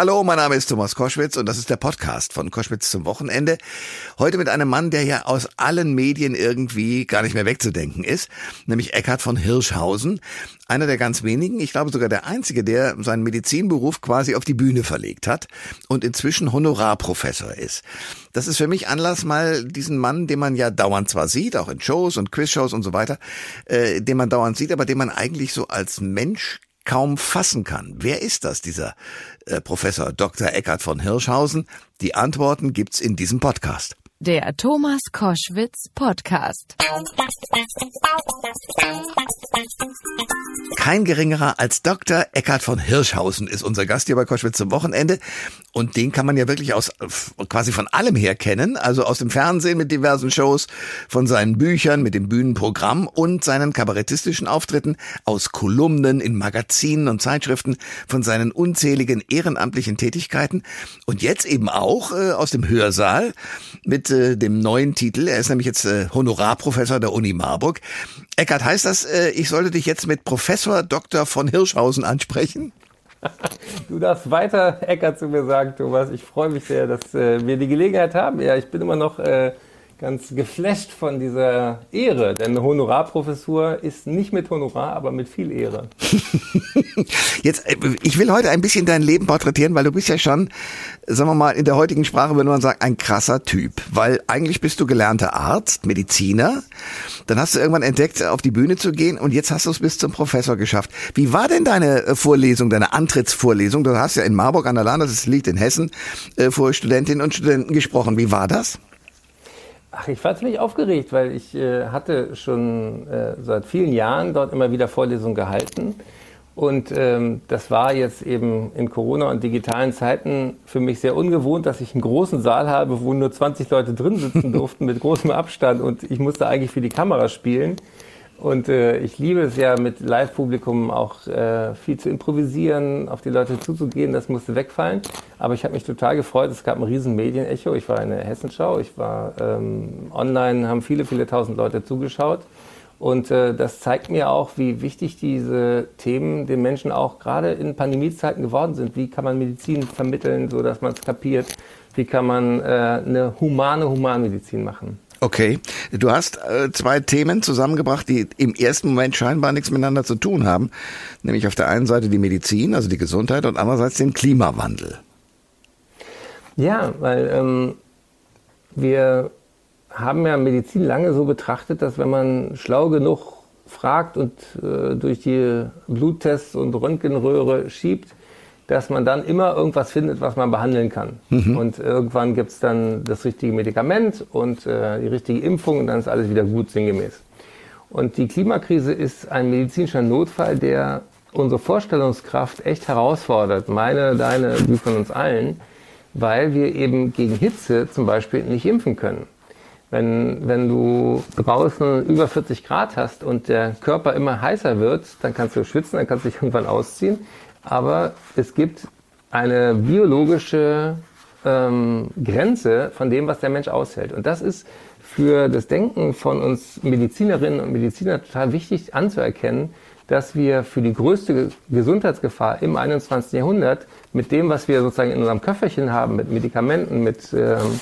Hallo, mein Name ist Thomas Koschwitz und das ist der Podcast von Koschwitz zum Wochenende. Heute mit einem Mann, der ja aus allen Medien irgendwie gar nicht mehr wegzudenken ist, nämlich Eckhard von Hirschhausen. Einer der ganz wenigen, ich glaube sogar der einzige, der seinen Medizinberuf quasi auf die Bühne verlegt hat und inzwischen Honorarprofessor ist. Das ist für mich Anlass, mal diesen Mann, den man ja dauernd zwar sieht, auch in Shows und Quizshows und so weiter, äh, den man dauernd sieht, aber den man eigentlich so als Mensch kaum fassen kann. Wer ist das, dieser Professor Dr. Eckhard von Hirschhausen? Die Antworten gibt's in diesem Podcast. Der Thomas Koschwitz Podcast. Kein geringerer als Dr. Eckhard von Hirschhausen ist unser Gast hier bei Koschwitz zum Wochenende. Und den kann man ja wirklich aus quasi von allem her kennen. Also aus dem Fernsehen mit diversen Shows, von seinen Büchern, mit dem Bühnenprogramm und seinen kabarettistischen Auftritten, aus Kolumnen in Magazinen und Zeitschriften, von seinen unzähligen ehrenamtlichen Tätigkeiten und jetzt eben auch äh, aus dem Hörsaal mit äh, dem neuen Titel. Er ist nämlich jetzt äh, Honorarprofessor der Uni Marburg. Eckart, heißt das, äh, ich sollte dich jetzt mit Professor Dr. von Hirschhausen ansprechen? Du darfst weiter Eckart zu mir sagen, Thomas. Ich freue mich sehr, dass äh, wir die Gelegenheit haben. Ja, ich bin immer noch äh, ganz geflasht von dieser Ehre, denn eine Honorarprofessur ist nicht mit Honorar, aber mit viel Ehre. Jetzt, äh, ich will heute ein bisschen dein Leben porträtieren, weil du bist ja schon, sagen wir mal, in der heutigen Sprache würde man sagen, ein krasser Typ. Weil eigentlich bist du gelernter Arzt, Mediziner, dann hast du irgendwann entdeckt, auf die Bühne zu gehen und jetzt hast du es bis zum Professor geschafft. Wie war denn deine äh, Vorlesung, deine Antrittsvorlesung? Du hast ja in Marburg an der Lahn, das liegt in Hessen, äh, vor Studentinnen und Studenten gesprochen. Wie war das? Ach, ich war ziemlich aufgeregt, weil ich äh, hatte schon äh, seit vielen Jahren dort immer wieder Vorlesungen gehalten. Und ähm, das war jetzt eben in Corona und digitalen Zeiten für mich sehr ungewohnt, dass ich einen großen Saal habe, wo nur 20 Leute drin sitzen durften mit großem Abstand und ich musste eigentlich für die Kamera spielen. Und äh, ich liebe es ja mit Live-Publikum auch äh, viel zu improvisieren, auf die Leute zuzugehen, das musste wegfallen. Aber ich habe mich total gefreut, es gab ein riesen Medienecho. Ich war in der Hessenschau, ich war ähm, online, haben viele, viele tausend Leute zugeschaut. Und äh, das zeigt mir auch, wie wichtig diese Themen den Menschen auch gerade in Pandemiezeiten geworden sind. Wie kann man Medizin vermitteln, so dass man es kapiert? Wie kann man äh, eine humane Humanmedizin machen? Okay, du hast äh, zwei Themen zusammengebracht, die im ersten Moment scheinbar nichts miteinander zu tun haben, nämlich auf der einen Seite die Medizin, also die Gesundheit, und andererseits den Klimawandel. Ja, weil ähm, wir haben ja Medizin lange so betrachtet, dass wenn man schlau genug fragt und äh, durch die Bluttests und Röntgenröhre schiebt, dass man dann immer irgendwas findet, was man behandeln kann. Mhm. Und irgendwann gibt es dann das richtige Medikament und äh, die richtige Impfung und dann ist alles wieder gut sinngemäß. Und die Klimakrise ist ein medizinischer Notfall, der unsere Vorstellungskraft echt herausfordert. Meine, deine, die von uns allen, weil wir eben gegen Hitze zum Beispiel nicht impfen können. Wenn, wenn du draußen über 40 Grad hast und der Körper immer heißer wird, dann kannst du schwitzen, dann kannst du dich irgendwann ausziehen aber es gibt eine biologische ähm, Grenze von dem, was der Mensch aushält. Und das ist für das Denken von uns Medizinerinnen und Medizinern total wichtig anzuerkennen, dass wir für die größte Gesundheitsgefahr im 21. Jahrhundert mit dem, was wir sozusagen in unserem Köfferchen haben, mit Medikamenten, mit ähm,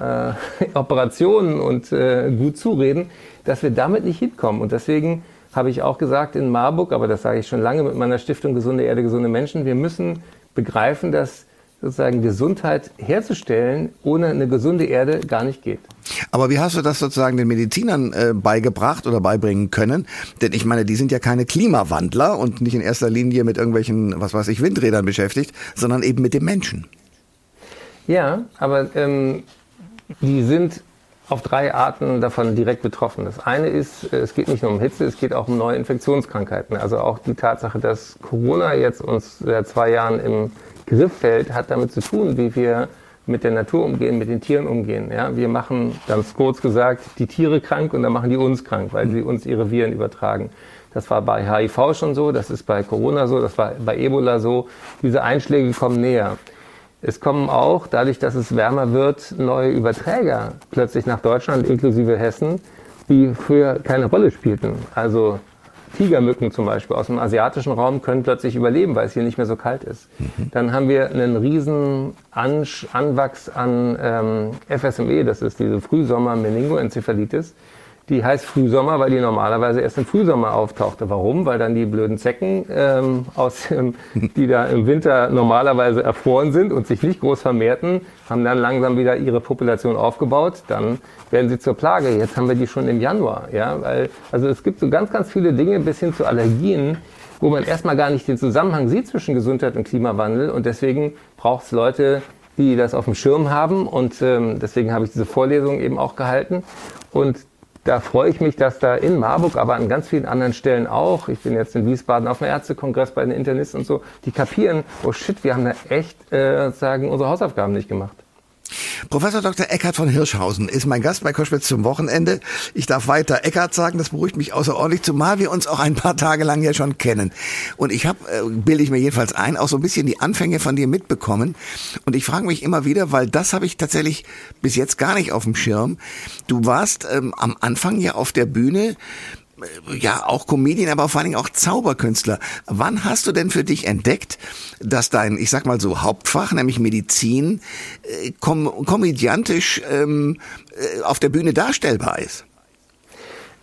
äh, Operationen und äh, gut zureden, dass wir damit nicht hinkommen. Und deswegen habe ich auch gesagt in Marburg, aber das sage ich schon lange mit meiner Stiftung Gesunde Erde, gesunde Menschen. Wir müssen begreifen, dass sozusagen Gesundheit herzustellen ohne eine gesunde Erde gar nicht geht. Aber wie hast du das sozusagen den Medizinern äh, beigebracht oder beibringen können? Denn ich meine, die sind ja keine Klimawandler und nicht in erster Linie mit irgendwelchen, was weiß ich, Windrädern beschäftigt, sondern eben mit dem Menschen. Ja, aber ähm, die sind auf drei Arten davon direkt betroffen. Das eine ist, äh, es geht nicht nur um Hitze, es geht auch um neue Infektionskrankheiten. Also auch die Tatsache, dass Corona jetzt uns seit zwei Jahren im Griff fällt, hat damit zu tun, wie wir mit der Natur umgehen, mit den Tieren umgehen. Ja, wir machen ganz kurz gesagt die Tiere krank und dann machen die uns krank, weil sie uns ihre Viren übertragen. Das war bei HIV schon so, das ist bei Corona so, das war bei Ebola so. Diese Einschläge kommen näher. Es kommen auch, dadurch, dass es wärmer wird, neue Überträger plötzlich nach Deutschland, inklusive Hessen, die früher keine Rolle spielten. Also Tigermücken zum Beispiel aus dem asiatischen Raum können plötzlich überleben, weil es hier nicht mehr so kalt ist. Mhm. Dann haben wir einen riesen Anwachs an ähm, FSME, das ist diese Frühsommer-Meningoenzephalitis die heißt Frühsommer, weil die normalerweise erst im Frühsommer auftauchte. Warum? Weil dann die blöden Zecken, ähm, aus, ähm, die da im Winter normalerweise erfroren sind und sich nicht groß vermehrten, haben dann langsam wieder ihre Population aufgebaut. Dann werden sie zur Plage. Jetzt haben wir die schon im Januar. Ja? Weil, also es gibt so ganz, ganz viele Dinge bis hin zu Allergien, wo man erstmal gar nicht den Zusammenhang sieht zwischen Gesundheit und Klimawandel. Und deswegen braucht es Leute, die das auf dem Schirm haben. Und ähm, deswegen habe ich diese Vorlesung eben auch gehalten. Und da freue ich mich, dass da in Marburg, aber an ganz vielen anderen Stellen auch, ich bin jetzt in Wiesbaden auf dem Ärztekongress bei den Internisten und so, die kapieren, oh shit, wir haben da echt äh, sagen unsere Hausaufgaben nicht gemacht. Professor Dr. Eckhard von Hirschhausen ist mein Gast bei Koschwitz zum Wochenende. Ich darf weiter Eckhard sagen, das beruhigt mich außerordentlich, zumal wir uns auch ein paar Tage lang ja schon kennen. Und ich habe, äh, bilde ich mir jedenfalls ein, auch so ein bisschen die Anfänge von dir mitbekommen. Und ich frage mich immer wieder, weil das habe ich tatsächlich bis jetzt gar nicht auf dem Schirm. Du warst ähm, am Anfang ja auf der Bühne ja auch Comedian, aber vor allen Dingen auch Zauberkünstler. Wann hast du denn für dich entdeckt, dass dein, ich sag mal so, Hauptfach, nämlich Medizin, äh, kom komödiantisch ähm, äh, auf der Bühne darstellbar ist?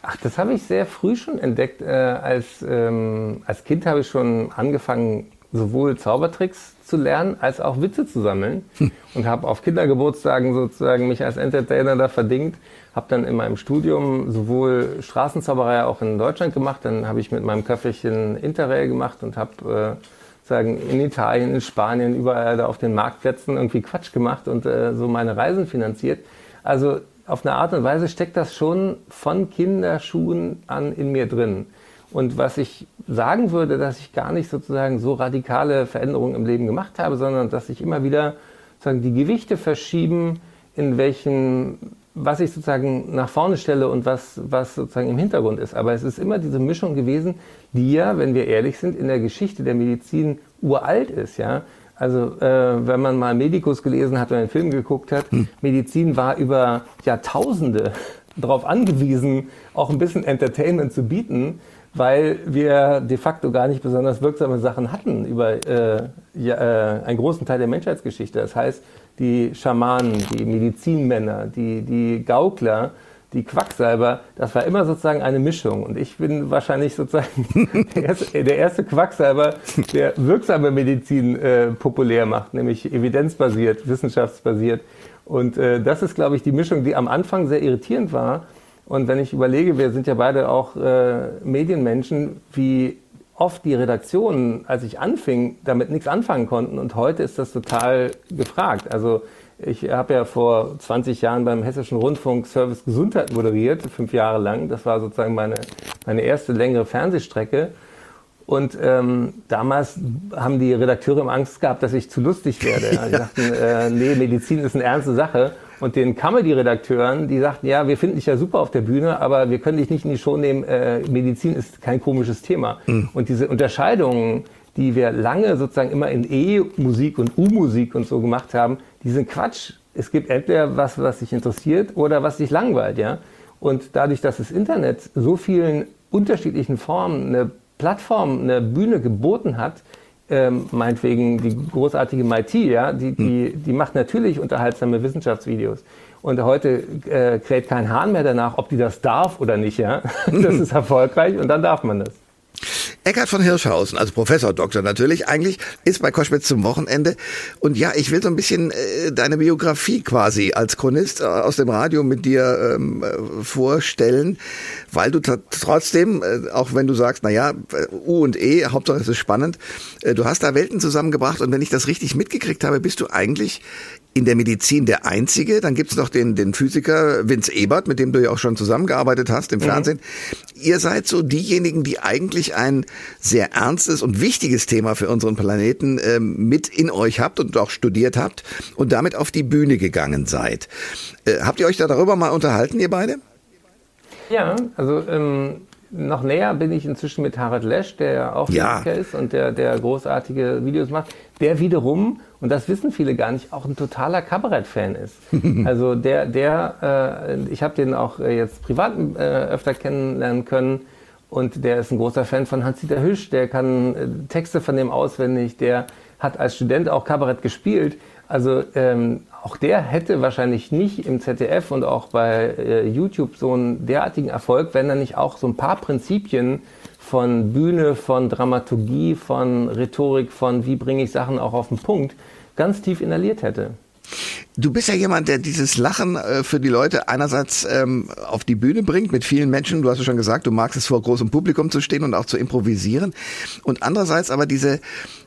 Ach, das habe ich sehr früh schon entdeckt. Äh, als, ähm, als Kind habe ich schon angefangen, sowohl Zaubertricks zu lernen, als auch Witze zu sammeln. Hm. Und habe auf Kindergeburtstagen sozusagen mich als Entertainer da verdingt. Habe dann in meinem Studium sowohl Straßenzauberei auch in Deutschland gemacht, dann habe ich mit meinem Köfferchen Interrail gemacht und habe äh, sagen in Italien, in Spanien, überall da auf den Marktplätzen irgendwie Quatsch gemacht und äh, so meine Reisen finanziert. Also auf eine Art und Weise steckt das schon von Kinderschuhen an in mir drin. Und was ich sagen würde, dass ich gar nicht sozusagen so radikale Veränderungen im Leben gemacht habe, sondern dass ich immer wieder sagen die Gewichte verschieben, in welchen was ich sozusagen nach vorne stelle und was, was sozusagen im Hintergrund ist. Aber es ist immer diese Mischung gewesen, die ja, wenn wir ehrlich sind, in der Geschichte der Medizin uralt ist. Ja? Also äh, wenn man mal Medikus gelesen hat oder einen Film geguckt hat, hm. Medizin war über Jahrtausende darauf angewiesen, auch ein bisschen Entertainment zu bieten, weil wir de facto gar nicht besonders wirksame Sachen hatten über äh, ja, äh, einen großen Teil der Menschheitsgeschichte. Das heißt, die Schamanen, die Medizinmänner, die, die Gaukler, die Quacksalber, das war immer sozusagen eine Mischung. Und ich bin wahrscheinlich sozusagen der, erste, der erste Quacksalber, der wirksame Medizin äh, populär macht, nämlich evidenzbasiert, wissenschaftsbasiert. Und äh, das ist, glaube ich, die Mischung, die am Anfang sehr irritierend war. Und wenn ich überlege, wir sind ja beide auch äh, Medienmenschen, wie oft die Redaktionen, als ich anfing, damit nichts anfangen konnten und heute ist das total gefragt. Also ich habe ja vor 20 Jahren beim Hessischen Rundfunk Service Gesundheit moderiert, fünf Jahre lang. Das war sozusagen meine, meine erste längere Fernsehstrecke. Und ähm, damals haben die Redakteure immer Angst gehabt, dass ich zu lustig werde. Ja. Die sagten, äh, nee, Medizin ist eine ernste Sache. Und den Comedy-Redakteuren, die sagten, ja, wir finden dich ja super auf der Bühne, aber wir können dich nicht in die Show nehmen. Äh, Medizin ist kein komisches Thema. Mhm. Und diese Unterscheidungen, die wir lange sozusagen immer in E-Musik und U-Musik und so gemacht haben, die sind Quatsch. Es gibt entweder was, was dich interessiert oder was dich langweilt, ja. Und dadurch, dass das Internet so vielen unterschiedlichen Formen eine Plattform, eine Bühne geboten hat, ähm, meinetwegen die großartige MIT, ja, die, die, hm. die macht natürlich unterhaltsame Wissenschaftsvideos. Und heute äh, kräht kein Hahn mehr danach, ob die das darf oder nicht, ja. Das ist erfolgreich und dann darf man das. Eckhard von Hirschhausen, also Professor Doktor natürlich, eigentlich ist bei Koschwitz zum Wochenende. Und ja, ich will so ein bisschen äh, deine Biografie quasi als Chronist äh, aus dem Radio mit dir ähm, äh, vorstellen, weil du trotzdem, äh, auch wenn du sagst, na ja, äh, U und E, Hauptsache es ist spannend, äh, du hast da Welten zusammengebracht und wenn ich das richtig mitgekriegt habe, bist du eigentlich in der Medizin der Einzige. Dann gibt's noch den, den Physiker Vince Ebert, mit dem du ja auch schon zusammengearbeitet hast im mhm. Fernsehen. Ihr seid so diejenigen, die eigentlich ein sehr ernstes und wichtiges Thema für unseren Planeten ähm, mit in euch habt und auch studiert habt und damit auf die Bühne gegangen seid. Äh, habt ihr euch da darüber mal unterhalten, ihr beide? Ja, also ähm, noch näher bin ich inzwischen mit Harald Lesch, der ja auch ja. ist und der, der großartige Videos macht, der wiederum, und das wissen viele gar nicht, auch ein totaler Kabarett-Fan ist. also der, der, äh, ich habe den auch äh, jetzt privat äh, öfter kennenlernen können und der ist ein großer Fan von Hans-Dieter Hüsch, der kann äh, Texte von dem auswendig, der hat als Student auch Kabarett gespielt. Also ähm, auch der hätte wahrscheinlich nicht im ZDF und auch bei äh, YouTube so einen derartigen Erfolg, wenn er nicht auch so ein paar Prinzipien von Bühne, von Dramaturgie, von Rhetorik, von wie bringe ich Sachen auch auf den Punkt, ganz tief inhaliert hätte. Du bist ja jemand, der dieses Lachen äh, für die Leute einerseits ähm, auf die Bühne bringt mit vielen Menschen. Du hast ja schon gesagt, du magst es vor großem Publikum zu stehen und auch zu improvisieren. Und andererseits aber diese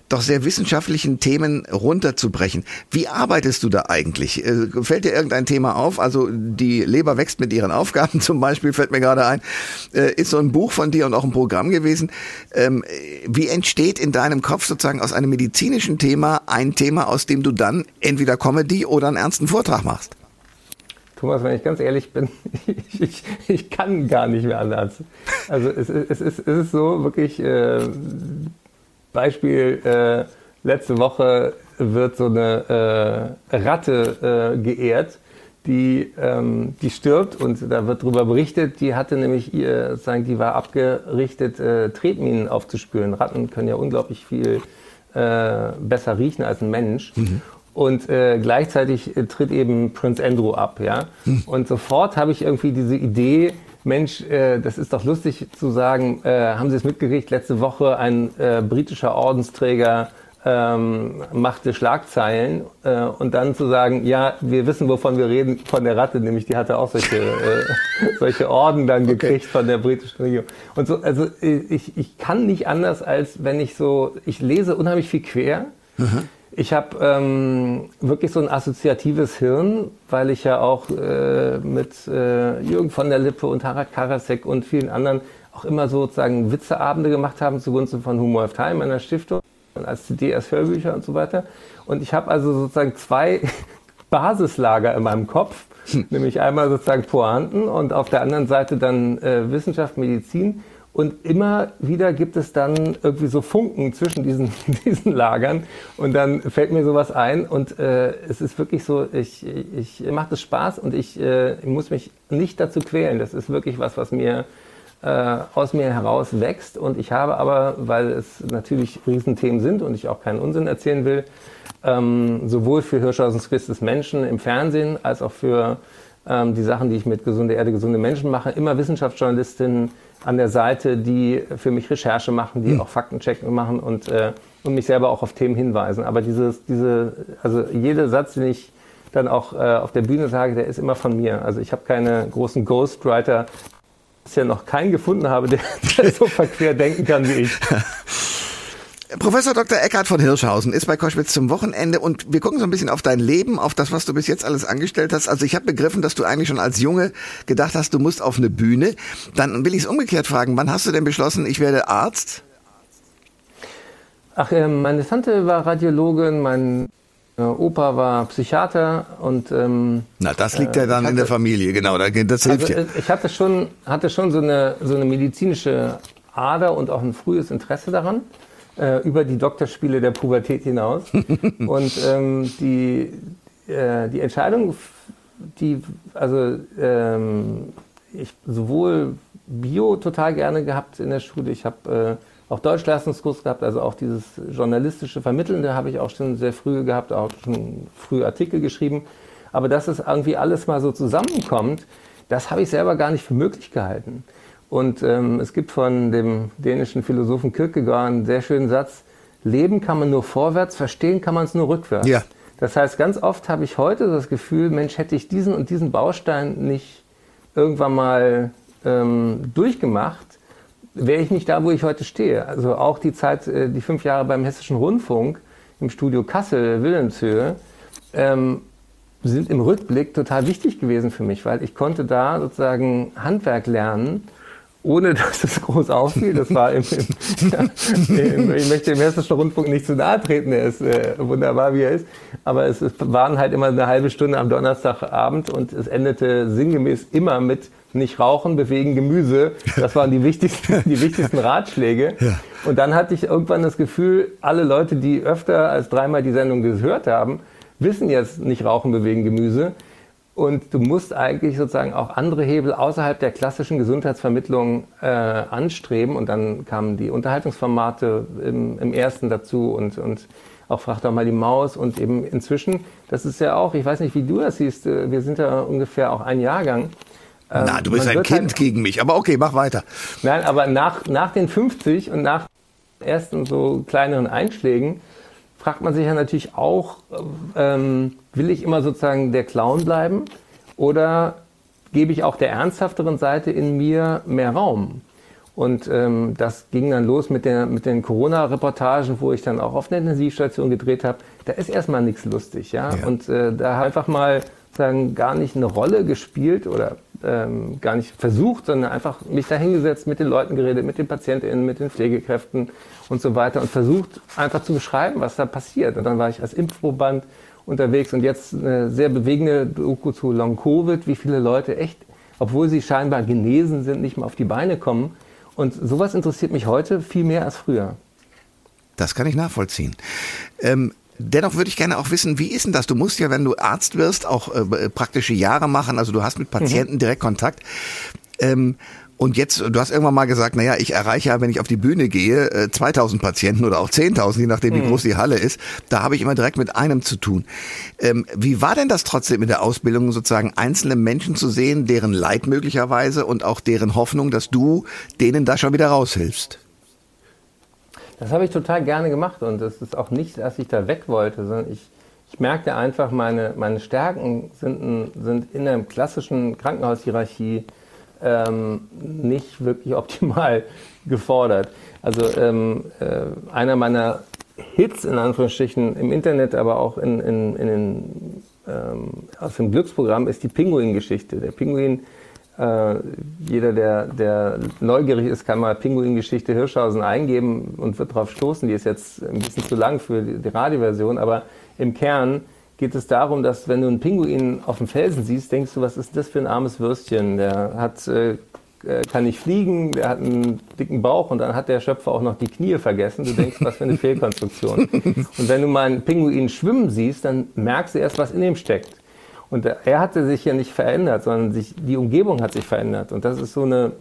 doch sehr wissenschaftlichen Themen runterzubrechen. Wie arbeitest du da eigentlich? Äh, fällt dir irgendein Thema auf? Also die Leber wächst mit ihren Aufgaben zum Beispiel, fällt mir gerade ein, äh, ist so ein Buch von dir und auch ein Programm gewesen. Ähm, wie entsteht in deinem Kopf sozusagen aus einem medizinischen Thema ein Thema, aus dem du dann entweder Comedy oder einen ernsten Vortrag machst? Thomas, wenn ich ganz ehrlich bin, ich, ich, ich kann gar nicht mehr anders. Also es, es, es, es ist so wirklich, äh, Beispiel, äh, letzte Woche wird so eine äh, Ratte äh, geehrt, die, ähm, die stirbt und da wird darüber berichtet, die hatte nämlich ihr, sagen, die war abgerichtet, äh, Tretminen aufzuspüren. Ratten können ja unglaublich viel äh, besser riechen als ein Mensch. Mhm. Und äh, gleichzeitig äh, tritt eben Prince Andrew ab, ja. Mhm. Und sofort habe ich irgendwie diese Idee, Mensch, äh, das ist doch lustig zu sagen, äh, haben Sie es mitgekriegt, letzte Woche ein äh, britischer Ordensträger ähm, machte Schlagzeilen äh, und dann zu sagen, ja, wir wissen, wovon wir reden, von der Ratte, nämlich die hatte auch solche, äh, solche Orden dann gekriegt okay. von der britischen Regierung. Und so, also ich, ich kann nicht anders, als wenn ich so, ich lese unheimlich viel quer. Mhm. Ich habe ähm, wirklich so ein assoziatives Hirn, weil ich ja auch äh, mit äh, Jürgen von der Lippe und Harald Karasek und vielen anderen auch immer sozusagen Witzeabende gemacht haben zugunsten von Humor of Time, meiner Stiftung, als CD, als Hörbücher und so weiter. Und ich habe also sozusagen zwei Basislager in meinem Kopf, hm. nämlich einmal sozusagen Pointen und auf der anderen Seite dann äh, Wissenschaft, Medizin. Und immer wieder gibt es dann irgendwie so Funken zwischen diesen, diesen Lagern. Und dann fällt mir sowas ein. Und äh, es ist wirklich so, ich, ich mache das Spaß und ich, äh, ich muss mich nicht dazu quälen. Das ist wirklich was, was mir äh, aus mir heraus wächst. Und ich habe aber, weil es natürlich Riesenthemen sind und ich auch keinen Unsinn erzählen will, ähm, sowohl für Hirschhausens des Menschen im Fernsehen als auch für ähm, die Sachen, die ich mit Gesunde Erde, gesunde Menschen mache, immer Wissenschaftsjournalistinnen an der Seite, die für mich Recherche machen, die mhm. auch Faktenchecken machen und, äh, und mich selber auch auf Themen hinweisen. Aber dieses, diese, also jeder Satz, den ich dann auch äh, auf der Bühne sage, der ist immer von mir. Also ich habe keine großen Ghostwriter, bisher noch keinen gefunden habe, der, der so verquer denken kann wie ich. Professor Dr. Eckhard von Hirschhausen ist bei Koschwitz zum Wochenende und wir gucken so ein bisschen auf dein Leben, auf das, was du bis jetzt alles angestellt hast. Also ich habe begriffen, dass du eigentlich schon als Junge gedacht hast, du musst auf eine Bühne. Dann will ich es umgekehrt fragen, wann hast du denn beschlossen, ich werde Arzt? Ach, äh, meine Tante war Radiologin, mein äh, Opa war Psychiater und ähm, na das liegt ja dann hatte, in der Familie, genau, das hilft also, ja. Ich hatte schon hatte schon so eine so eine medizinische Ader und auch ein frühes Interesse daran äh, über die Doktorspiele der Pubertät hinaus. und ähm, die, äh, die Entscheidung, die, also ähm, ich sowohl Bio total gerne gehabt in der Schule, ich habe äh, auch Deutschleistungskurs gehabt, also auch dieses journalistische Vermittelnde habe ich auch schon sehr früh gehabt, auch schon früh Artikel geschrieben. Aber dass es irgendwie alles mal so zusammenkommt, das habe ich selber gar nicht für möglich gehalten. Und ähm, es gibt von dem dänischen Philosophen Kierkegaard einen sehr schönen Satz, Leben kann man nur vorwärts, verstehen kann man es nur rückwärts. Ja. Das heißt, ganz oft habe ich heute das Gefühl, Mensch, hätte ich diesen und diesen Baustein nicht irgendwann mal ähm, durchgemacht, wäre ich nicht da, wo ich heute stehe. Also auch die Zeit, äh, die fünf Jahre beim Hessischen Rundfunk im Studio Kassel, Wilhelmshöhe, ähm, sind im Rückblick total wichtig gewesen für mich, weil ich konnte da sozusagen Handwerk lernen, ohne dass es groß auffiel. Das war im, im, im, ich möchte dem Hessischen Rundfunk nicht zu nahe treten, er ist äh, wunderbar, wie er ist. Aber es, es waren halt immer eine halbe Stunde am Donnerstagabend und es endete sinngemäß immer mit nicht rauchen, bewegen, Gemüse. Das waren die wichtigsten, die wichtigsten Ratschläge. Ja. Und dann hatte ich irgendwann das Gefühl, alle Leute, die öfter als dreimal die Sendung gehört haben, wissen jetzt nicht rauchen, bewegen, Gemüse. Und du musst eigentlich sozusagen auch andere Hebel außerhalb der klassischen Gesundheitsvermittlung äh, anstreben. Und dann kamen die Unterhaltungsformate im, im ersten dazu und, und auch Frag doch mal die Maus. Und eben inzwischen, das ist ja auch, ich weiß nicht, wie du das siehst, äh, wir sind ja ungefähr auch ein Jahrgang. Ähm, Na, du bist ein Kind halt, gegen mich, aber okay, mach weiter. Nein, aber nach, nach den 50 und nach ersten so kleineren Einschlägen fragt man sich ja natürlich auch, ähm, will ich immer sozusagen der Clown bleiben oder gebe ich auch der ernsthafteren Seite in mir mehr Raum? Und ähm, das ging dann los mit, der, mit den Corona-Reportagen, wo ich dann auch auf der Intensivstation gedreht habe. Da ist erstmal nichts lustig, ja. ja. Und äh, da einfach mal sagen, gar nicht eine Rolle gespielt oder ähm, gar nicht versucht, sondern einfach mich da hingesetzt, mit den Leuten geredet, mit den PatientInnen, mit den Pflegekräften und so weiter und versucht einfach zu beschreiben, was da passiert. Und dann war ich als Impfproband unterwegs und jetzt eine sehr bewegende Doku zu Long Covid, wie viele Leute echt, obwohl sie scheinbar genesen sind, nicht mehr auf die Beine kommen. Und sowas interessiert mich heute viel mehr als früher. Das kann ich nachvollziehen. Ähm, Dennoch würde ich gerne auch wissen, wie ist denn das? Du musst ja, wenn du Arzt wirst, auch äh, praktische Jahre machen. Also du hast mit Patienten mhm. direkt Kontakt. Ähm, und jetzt, du hast irgendwann mal gesagt, naja, ich erreiche ja, wenn ich auf die Bühne gehe, 2000 äh, Patienten oder auch 10.000, je nachdem, wie mhm. groß die Halle ist. Da habe ich immer direkt mit einem zu tun. Ähm, wie war denn das trotzdem in der Ausbildung, sozusagen einzelne Menschen zu sehen, deren Leid möglicherweise und auch deren Hoffnung, dass du denen da schon wieder raushilfst? Das habe ich total gerne gemacht und es ist auch nicht, dass ich da weg wollte, sondern ich, ich merkte einfach, meine, meine Stärken sind, sind in der klassischen Krankenhaushierarchie ähm, nicht wirklich optimal gefordert. Also ähm, äh, einer meiner Hits in Anführungsstrichen im Internet, aber auch in, in, in den, ähm, aus dem Glücksprogramm ist die Pinguin-Geschichte. Der Pinguin äh, jeder, der, der neugierig ist, kann mal Pinguin-Geschichte Hirschhausen eingeben und wird darauf stoßen. Die ist jetzt ein bisschen zu lang für die, die Radioversion, aber im Kern geht es darum, dass wenn du einen Pinguin auf dem Felsen siehst, denkst du, was ist das für ein armes Würstchen? Der hat, äh, äh kann nicht fliegen, der hat einen dicken Bauch und dann hat der Schöpfer auch noch die Knie vergessen. Du denkst, was für eine Fehlkonstruktion. Und wenn du mal einen Pinguin schwimmen siehst, dann merkst du erst, was in ihm steckt. Und er hatte sich ja nicht verändert, sondern sich, die Umgebung hat sich verändert. Und das ist so, eine,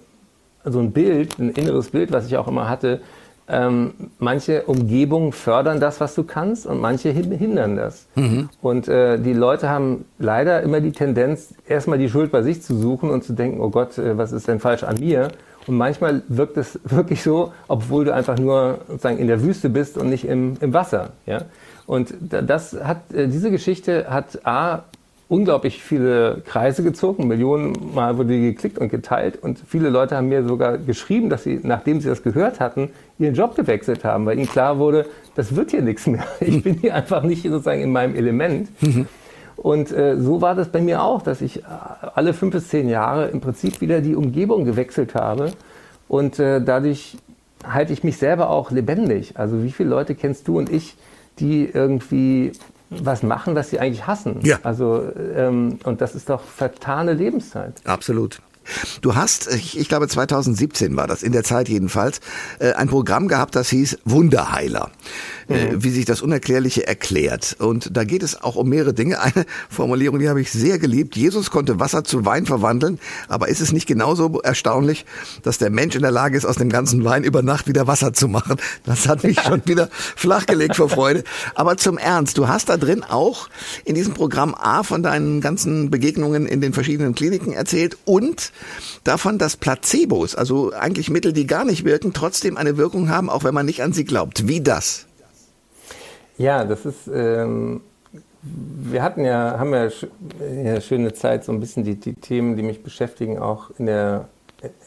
so ein Bild, ein inneres Bild, was ich auch immer hatte. Ähm, manche Umgebungen fördern das, was du kannst, und manche hindern das. Mhm. Und äh, die Leute haben leider immer die Tendenz, erstmal die Schuld bei sich zu suchen und zu denken, oh Gott, äh, was ist denn falsch an mir? Und manchmal wirkt es wirklich so, obwohl du einfach nur sozusagen in der Wüste bist und nicht im, im Wasser. Ja? Und das hat, äh, diese Geschichte hat A, unglaublich viele Kreise gezogen, Millionen Mal wurde die geklickt und geteilt und viele Leute haben mir sogar geschrieben, dass sie, nachdem sie das gehört hatten, ihren Job gewechselt haben, weil ihnen klar wurde, das wird hier nichts mehr. Ich bin hier einfach nicht sozusagen in meinem Element. Und äh, so war das bei mir auch, dass ich alle fünf bis zehn Jahre im Prinzip wieder die Umgebung gewechselt habe und äh, dadurch halte ich mich selber auch lebendig. Also wie viele Leute kennst du und ich, die irgendwie was machen, was sie eigentlich hassen. Ja. Also, ähm, und das ist doch vertane Lebenszeit. Absolut. Du hast, ich, ich, glaube 2017 war das, in der Zeit jedenfalls, äh, ein Programm gehabt, das hieß Wunderheiler. Äh, mhm. wie sich das Unerklärliche erklärt. Und da geht es auch um mehrere Dinge. Eine Formulierung, die habe ich sehr geliebt. Jesus konnte Wasser zu Wein verwandeln, aber ist es nicht genauso erstaunlich, dass der Mensch in der Lage ist, aus dem ganzen Wein über Nacht wieder Wasser zu machen? Das hat mich schon wieder flachgelegt vor Freude. Aber zum Ernst, du hast da drin auch in diesem Programm A von deinen ganzen Begegnungen in den verschiedenen Kliniken erzählt und davon, dass Placebos, also eigentlich Mittel, die gar nicht wirken, trotzdem eine Wirkung haben, auch wenn man nicht an sie glaubt. Wie das? Ja, das ist, ähm, wir hatten ja, haben ja eine schöne Zeit, so ein bisschen die, die Themen, die mich beschäftigen, auch in der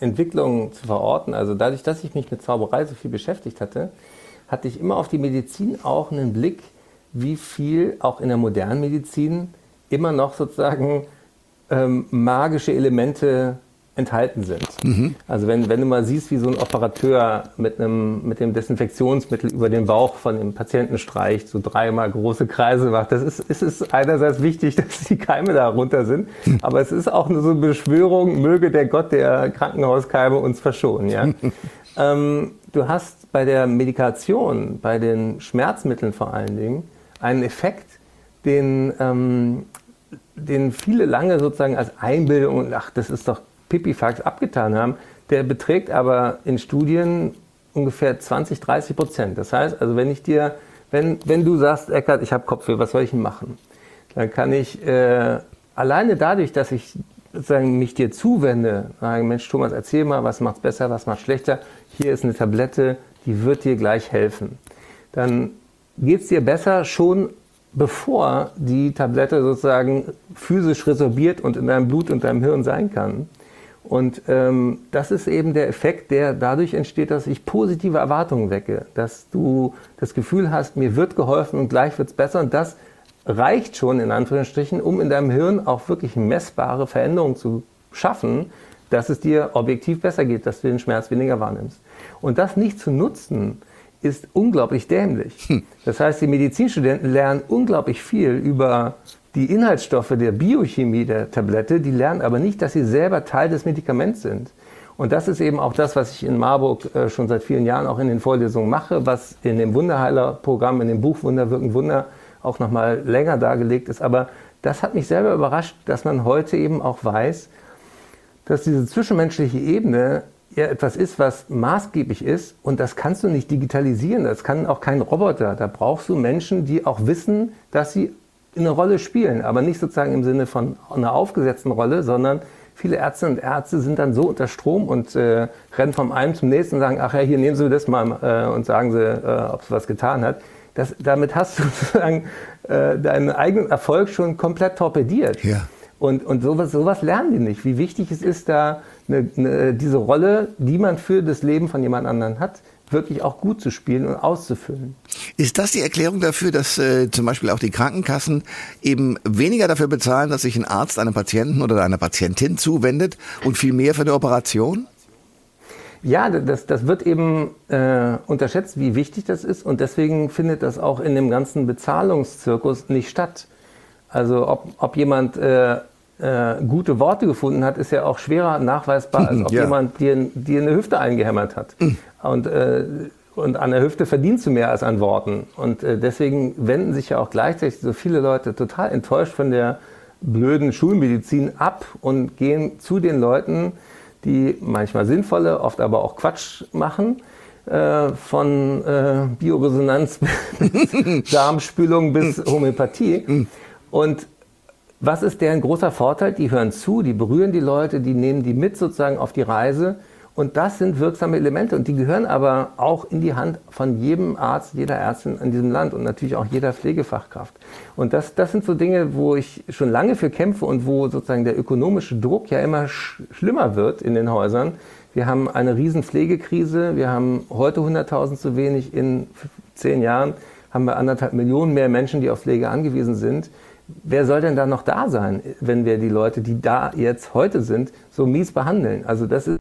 Entwicklung zu verorten. Also dadurch, dass ich mich mit Zauberei so viel beschäftigt hatte, hatte ich immer auf die Medizin auch einen Blick, wie viel auch in der modernen Medizin immer noch sozusagen ähm, magische Elemente enthalten sind. Mhm. Also wenn, wenn du mal siehst, wie so ein Operateur mit einem mit dem Desinfektionsmittel über den Bauch von dem Patienten streicht, so dreimal große Kreise macht, das ist, ist es einerseits wichtig, dass die Keime da runter sind, mhm. aber es ist auch nur so eine Beschwörung, möge der Gott der Krankenhauskeime uns verschonen. Ja? ähm, du hast bei der Medikation, bei den Schmerzmitteln vor allen Dingen, einen Effekt, den ähm, den viele lange sozusagen als Einbildung und ach, das ist doch Pipifax abgetan haben, der beträgt aber in Studien ungefähr 20, 30 Prozent. Das heißt, also wenn ich dir, wenn, wenn du sagst, Eckart, ich habe Kopfweh, was soll ich denn machen? Dann kann ich äh, alleine dadurch, dass ich sozusagen mich dir zuwende, sagen, Mensch, Thomas, erzähl mal, was macht's besser, was macht schlechter. Hier ist eine Tablette, die wird dir gleich helfen. Dann geht's dir besser schon bevor die Tablette sozusagen physisch resorbiert und in deinem Blut und deinem Hirn sein kann. Und ähm, das ist eben der Effekt, der dadurch entsteht, dass ich positive Erwartungen wecke, dass du das Gefühl hast, mir wird geholfen und gleich wird's besser. Und das reicht schon in Anführungsstrichen, um in deinem Hirn auch wirklich messbare Veränderungen zu schaffen, dass es dir objektiv besser geht, dass du den Schmerz weniger wahrnimmst. Und das nicht zu nutzen, ist unglaublich dämlich. Hm. Das heißt, die Medizinstudenten lernen unglaublich viel über die Inhaltsstoffe der Biochemie der Tablette, die lernen aber nicht, dass sie selber Teil des Medikaments sind. Und das ist eben auch das, was ich in Marburg äh, schon seit vielen Jahren auch in den Vorlesungen mache, was in dem Wunderheiler-Programm, in dem Buch Wunder wirken Wunder auch nochmal länger dargelegt ist. Aber das hat mich selber überrascht, dass man heute eben auch weiß, dass diese zwischenmenschliche Ebene ja etwas ist, was maßgeblich ist und das kannst du nicht digitalisieren. Das kann auch kein Roboter. Da brauchst du Menschen, die auch wissen, dass sie eine Rolle spielen, aber nicht sozusagen im Sinne von einer aufgesetzten Rolle, sondern viele Ärztinnen und Ärzte sind dann so unter Strom und äh, rennen vom einen zum nächsten und sagen, ach ja, hier nehmen Sie das mal äh, und sagen Sie, äh, ob es was getan hat. Das, damit hast du sozusagen äh, deinen eigenen Erfolg schon komplett torpediert. Ja. Und, und sowas, sowas lernen die nicht. Wie wichtig es ist, da eine, eine, diese Rolle, die man für das Leben von jemand anderem hat, wirklich auch gut zu spielen und auszufüllen. Ist das die Erklärung dafür, dass äh, zum Beispiel auch die Krankenkassen eben weniger dafür bezahlen, dass sich ein Arzt einem Patienten oder einer Patientin zuwendet und viel mehr für eine Operation? Ja, das, das wird eben äh, unterschätzt, wie wichtig das ist und deswegen findet das auch in dem ganzen Bezahlungszirkus nicht statt. Also ob, ob jemand äh, äh, gute Worte gefunden hat, ist ja auch schwerer nachweisbar, als ob ja. jemand dir, dir eine Hüfte eingehämmert hat. Mhm. Und, äh, und an der Hüfte verdienst du mehr als an Worten. Und äh, deswegen wenden sich ja auch gleichzeitig so viele Leute total enttäuscht von der blöden Schulmedizin ab und gehen zu den Leuten, die manchmal sinnvolle, oft aber auch Quatsch machen äh, von äh, Bioresonanz, Darmspülung bis Homöopathie. Mhm. Und was ist deren großer Vorteil? Die hören zu, die berühren die Leute, die nehmen die mit sozusagen auf die Reise. Und das sind wirksame Elemente und die gehören aber auch in die Hand von jedem Arzt, jeder Ärztin in diesem Land und natürlich auch jeder Pflegefachkraft. Und das, das sind so Dinge, wo ich schon lange für kämpfe und wo sozusagen der ökonomische Druck ja immer sch schlimmer wird in den Häusern. Wir haben eine riesen Pflegekrise. Wir haben heute 100.000 zu wenig. In zehn Jahren haben wir anderthalb Millionen mehr Menschen, die auf Pflege angewiesen sind wer soll denn da noch da sein, wenn wir die Leute, die da jetzt heute sind, so mies behandeln? Also das ist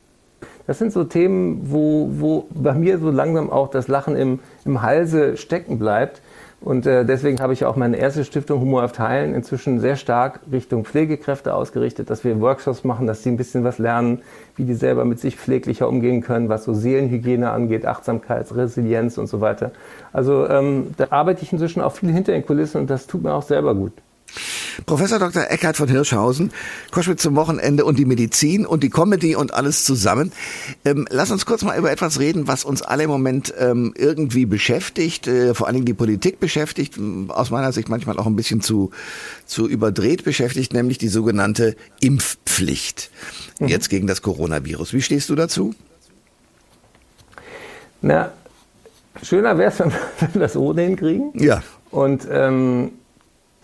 das sind so Themen, wo, wo bei mir so langsam auch das Lachen im, im Halse stecken bleibt. Und äh, deswegen habe ich auch meine erste Stiftung Humor auf Teilen inzwischen sehr stark Richtung Pflegekräfte ausgerichtet, dass wir Workshops machen, dass sie ein bisschen was lernen, wie die selber mit sich pfleglicher umgehen können, was so Seelenhygiene angeht, Achtsamkeit, Resilienz und so weiter. Also ähm, da arbeite ich inzwischen auch viel hinter den Kulissen und das tut mir auch selber gut. Professor Dr. Eckhard von Hirschhausen, Koschwitz zum Wochenende und die Medizin und die Comedy und alles zusammen. Ähm, lass uns kurz mal über etwas reden, was uns alle im Moment ähm, irgendwie beschäftigt, äh, vor allen Dingen die Politik beschäftigt, aus meiner Sicht manchmal auch ein bisschen zu, zu überdreht beschäftigt, nämlich die sogenannte Impfpflicht mhm. jetzt gegen das Coronavirus. Wie stehst du dazu? Na, schöner wäre es, wenn wir das ohne hinkriegen. Ja. Und ähm,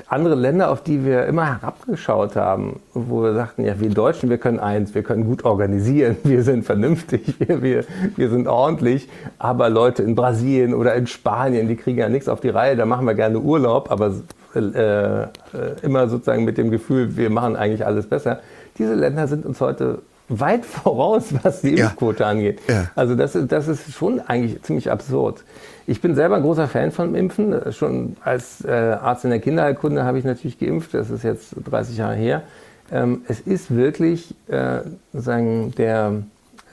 andere Länder, auf die wir immer herabgeschaut haben, wo wir sagten, ja, wir Deutschen, wir können eins, wir können gut organisieren, wir sind vernünftig, wir, wir, wir sind ordentlich, aber Leute in Brasilien oder in Spanien, die kriegen ja nichts auf die Reihe, da machen wir gerne Urlaub, aber äh, äh, immer sozusagen mit dem Gefühl, wir machen eigentlich alles besser. Diese Länder sind uns heute weit voraus, was die Impfquote ja. angeht. Ja. Also das, das ist schon eigentlich ziemlich absurd. Ich bin selber ein großer Fan von Impfen. Schon als äh, Arzt in der Kinderheilkunde habe ich natürlich geimpft. Das ist jetzt 30 Jahre her. Ähm, es ist wirklich äh, sagen, der,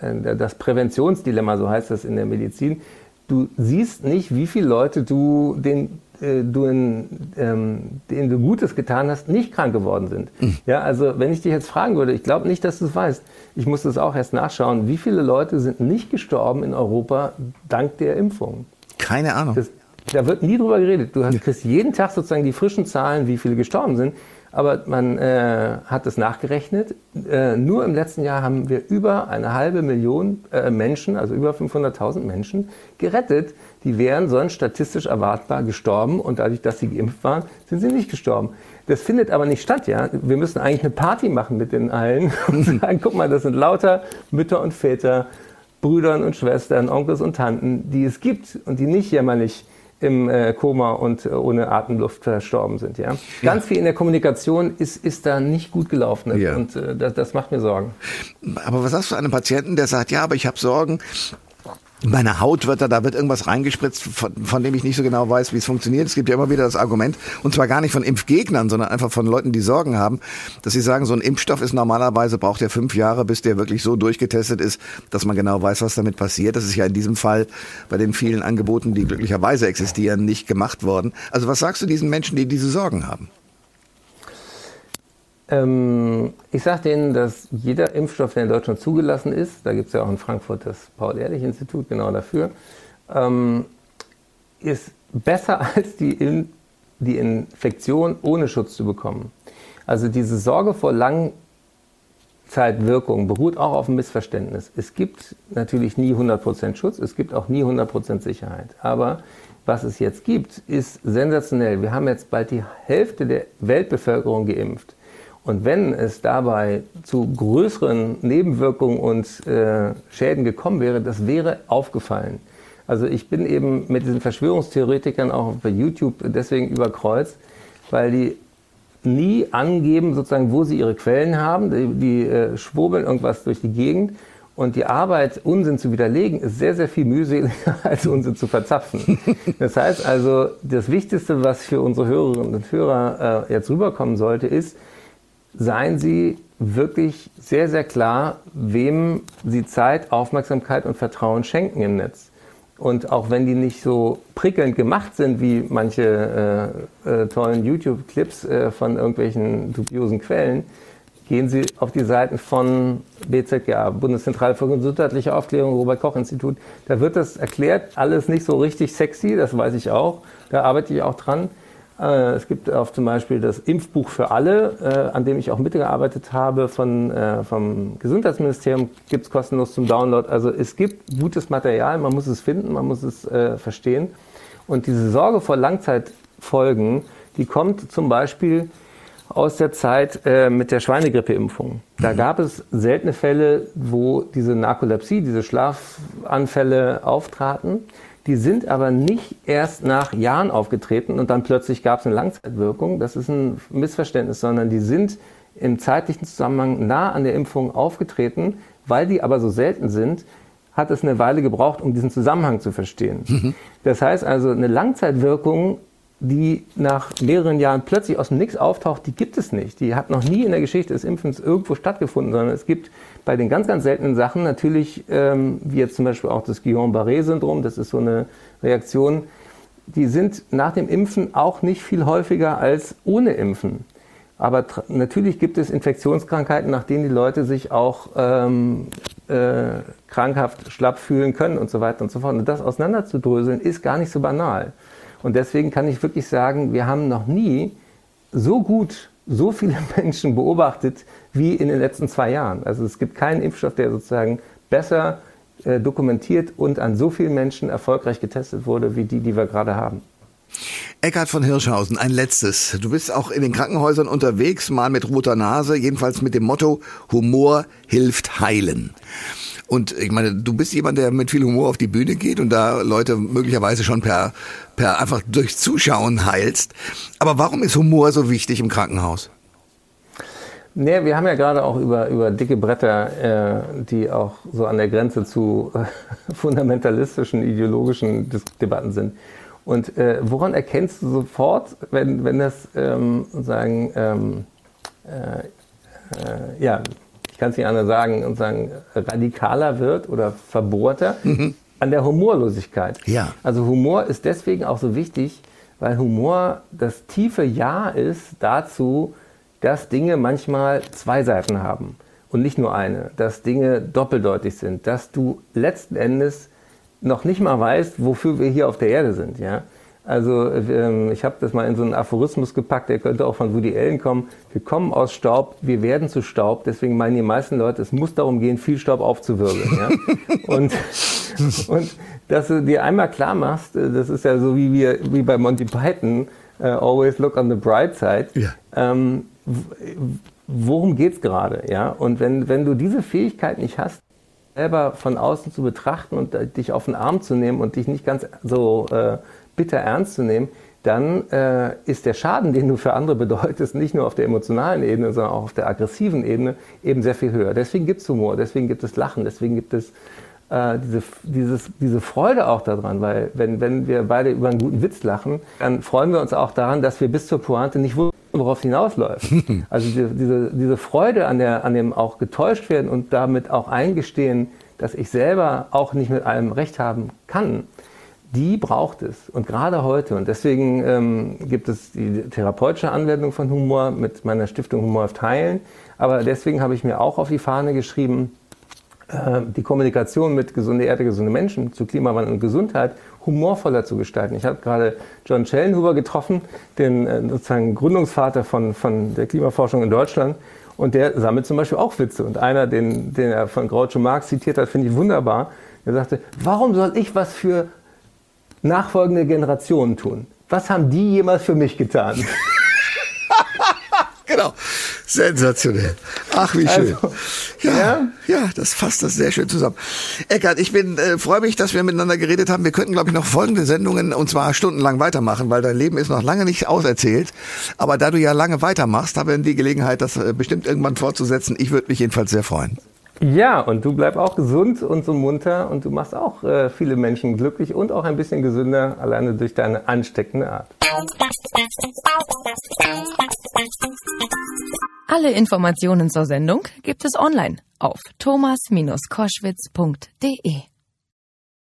äh, das Präventionsdilemma, so heißt das in der Medizin. Du siehst nicht, wie viele Leute du den äh, du in, ähm, denen du Gutes getan hast, nicht krank geworden sind. Mhm. Ja, also wenn ich dich jetzt fragen würde, ich glaube nicht, dass du es weißt. Ich musste es auch erst nachschauen. Wie viele Leute sind nicht gestorben in Europa dank der Impfung? Keine Ahnung. Das, da wird nie drüber geredet. Du hast, kriegst jeden Tag sozusagen die frischen Zahlen, wie viele gestorben sind. Aber man äh, hat es nachgerechnet. Äh, nur im letzten Jahr haben wir über eine halbe Million äh, Menschen, also über 500.000 Menschen, gerettet. Die wären sonst statistisch erwartbar gestorben und dadurch, dass sie geimpft waren, sind sie nicht gestorben. Das findet aber nicht statt, ja. Wir müssen eigentlich eine Party machen mit den allen und sagen, guck mal, das sind lauter Mütter und Väter, Brüdern und Schwestern, Onkels und Tanten, die es gibt und die nicht jämmerlich im äh, Koma und äh, ohne Atemluft verstorben sind. Ja? Ganz ja. viel in der Kommunikation ist, ist da nicht gut gelaufen ja. und äh, das, das macht mir Sorgen. Aber was sagst du einem Patienten, der sagt, ja, aber ich habe Sorgen, meine Haut wird da, da wird irgendwas reingespritzt, von, von dem ich nicht so genau weiß, wie es funktioniert. Es gibt ja immer wieder das Argument, und zwar gar nicht von Impfgegnern, sondern einfach von Leuten, die Sorgen haben, dass sie sagen, so ein Impfstoff ist normalerweise, braucht er fünf Jahre, bis der wirklich so durchgetestet ist, dass man genau weiß, was damit passiert. Das ist ja in diesem Fall bei den vielen Angeboten, die glücklicherweise existieren, nicht gemacht worden. Also was sagst du diesen Menschen, die diese Sorgen haben? Ähm, ich sage denen, dass jeder Impfstoff, der in Deutschland zugelassen ist, da gibt es ja auch in Frankfurt das Paul-Ehrlich-Institut genau dafür, ähm, ist besser als die, in, die Infektion ohne Schutz zu bekommen. Also diese Sorge vor Langzeitwirkung beruht auch auf einem Missverständnis. Es gibt natürlich nie 100% Schutz, es gibt auch nie 100% Sicherheit. Aber was es jetzt gibt, ist sensationell. Wir haben jetzt bald die Hälfte der Weltbevölkerung geimpft. Und wenn es dabei zu größeren Nebenwirkungen und äh, Schäden gekommen wäre, das wäre aufgefallen. Also ich bin eben mit diesen Verschwörungstheoretikern auch bei YouTube deswegen überkreuzt, weil die nie angeben, sozusagen, wo sie ihre Quellen haben. Die, die äh, schwurbeln irgendwas durch die Gegend. Und die Arbeit, Unsinn zu widerlegen, ist sehr, sehr viel mühseliger, als Unsinn zu verzapfen. Das heißt also, das Wichtigste, was für unsere Hörerinnen und Hörer äh, jetzt rüberkommen sollte, ist, seien Sie wirklich sehr, sehr klar, wem Sie Zeit, Aufmerksamkeit und Vertrauen schenken im Netz. Und auch wenn die nicht so prickelnd gemacht sind wie manche äh, äh, tollen YouTube-Clips äh, von irgendwelchen dubiosen Quellen, gehen Sie auf die Seiten von BZGA, Bundeszentrale für gesundheitliche Aufklärung, Robert-Koch-Institut. Da wird das erklärt, alles nicht so richtig sexy, das weiß ich auch. Da arbeite ich auch dran. Äh, es gibt auch zum Beispiel das Impfbuch für alle, äh, an dem ich auch mitgearbeitet habe von, äh, vom Gesundheitsministerium, gibt es kostenlos zum Download. Also es gibt gutes Material, man muss es finden, man muss es verstehen. Und diese Sorge vor Langzeitfolgen, die kommt zum Beispiel aus der Zeit mit der Schweinegrippeimpfung. Da mhm. gab es seltene Fälle, wo diese Narkolepsie, diese Schlafanfälle auftraten. Die sind aber nicht erst nach Jahren aufgetreten und dann plötzlich gab es eine Langzeitwirkung. Das ist ein Missverständnis, sondern die sind im zeitlichen Zusammenhang nah an der Impfung aufgetreten. Weil die aber so selten sind, hat es eine Weile gebraucht, um diesen Zusammenhang zu verstehen. Mhm. Das heißt also, eine Langzeitwirkung die nach mehreren Jahren plötzlich aus dem Nix auftaucht, die gibt es nicht. Die hat noch nie in der Geschichte des Impfens irgendwo stattgefunden, sondern es gibt bei den ganz, ganz seltenen Sachen natürlich, ähm, wie jetzt zum Beispiel auch das Guillain-Barré-Syndrom, das ist so eine Reaktion, die sind nach dem Impfen auch nicht viel häufiger als ohne Impfen. Aber natürlich gibt es Infektionskrankheiten, nach denen die Leute sich auch ähm, äh, krankhaft schlapp fühlen können und so weiter und so fort. Und das auseinanderzudröseln ist gar nicht so banal. Und deswegen kann ich wirklich sagen, wir haben noch nie so gut so viele Menschen beobachtet wie in den letzten zwei Jahren. Also es gibt keinen Impfstoff, der sozusagen besser äh, dokumentiert und an so vielen Menschen erfolgreich getestet wurde, wie die, die wir gerade haben. Eckhard von Hirschhausen, ein letztes. Du bist auch in den Krankenhäusern unterwegs, mal mit roter Nase, jedenfalls mit dem Motto Humor hilft heilen. Und ich meine, du bist jemand, der mit viel Humor auf die Bühne geht und da Leute möglicherweise schon per, per einfach durch Zuschauen heilst. Aber warum ist Humor so wichtig im Krankenhaus? Nee, wir haben ja gerade auch über, über dicke Bretter, äh, die auch so an der Grenze zu äh, fundamentalistischen, ideologischen Dis Debatten sind. Und äh, woran erkennst du sofort, wenn, wenn das ähm, sagen, ähm, äh, äh, ja, kann es nicht anders sagen, und sagen, radikaler wird oder verbohrter, mhm. an der Humorlosigkeit. Ja. Also Humor ist deswegen auch so wichtig, weil Humor das tiefe Ja ist dazu, dass Dinge manchmal zwei Seiten haben und nicht nur eine, dass Dinge doppeldeutig sind, dass du letzten Endes noch nicht mal weißt, wofür wir hier auf der Erde sind. Ja? Also ähm, ich habe das mal in so einen Aphorismus gepackt, der könnte auch von Woody Allen kommen. Wir kommen aus Staub, wir werden zu Staub. Deswegen meinen die meisten Leute, es muss darum gehen, viel Staub aufzuwirbeln. Ja? und, und dass du dir einmal klar machst, äh, das ist ja so wie, wir, wie bei Monty Python, uh, always look on the bright side. Ja. Ähm, worum geht's gerade? Ja? Und wenn, wenn du diese Fähigkeit nicht hast, selber von außen zu betrachten und äh, dich auf den Arm zu nehmen und dich nicht ganz so äh, bitter ernst zu nehmen, dann äh, ist der Schaden, den du für andere bedeutest, nicht nur auf der emotionalen Ebene, sondern auch auf der aggressiven Ebene eben sehr viel höher. Deswegen gibt es Humor, deswegen gibt es Lachen, deswegen gibt es äh, diese, dieses, diese Freude auch daran, weil wenn, wenn wir beide über einen guten Witz lachen, dann freuen wir uns auch daran, dass wir bis zur Pointe nicht wussten, worauf es hinausläuft. Also diese, diese, diese Freude an, der, an dem auch getäuscht werden und damit auch eingestehen, dass ich selber auch nicht mit allem recht haben kann, die braucht es. Und gerade heute. Und deswegen ähm, gibt es die therapeutische Anwendung von Humor mit meiner Stiftung Humor auf Teilen. Aber deswegen habe ich mir auch auf die Fahne geschrieben, äh, die Kommunikation mit gesunde Erde, gesunde Menschen zu Klimawandel und Gesundheit humorvoller zu gestalten. Ich habe gerade John Schellenhuber getroffen, den äh, sozusagen Gründungsvater von, von der Klimaforschung in Deutschland. Und der sammelt zum Beispiel auch Witze. Und einer, den, den er von Groucho Marx zitiert hat, finde ich wunderbar. Er sagte, warum soll ich was für nachfolgende Generationen tun? Was haben die jemals für mich getan? genau. Sensationell. Ach, wie schön. Also, ja, ja, ja, das fasst das sehr schön zusammen. Eckart, ich bin äh, freue mich, dass wir miteinander geredet haben. Wir könnten, glaube ich, noch folgende Sendungen und zwar stundenlang weitermachen, weil dein Leben ist noch lange nicht auserzählt. Aber da du ja lange weitermachst, haben wir die Gelegenheit, das äh, bestimmt irgendwann fortzusetzen. Ich würde mich jedenfalls sehr freuen. Ja, und du bleib auch gesund und so munter und du machst auch äh, viele Menschen glücklich und auch ein bisschen gesünder, alleine durch deine ansteckende Art. Alle Informationen zur Sendung gibt es online auf thomas-koschwitz.de.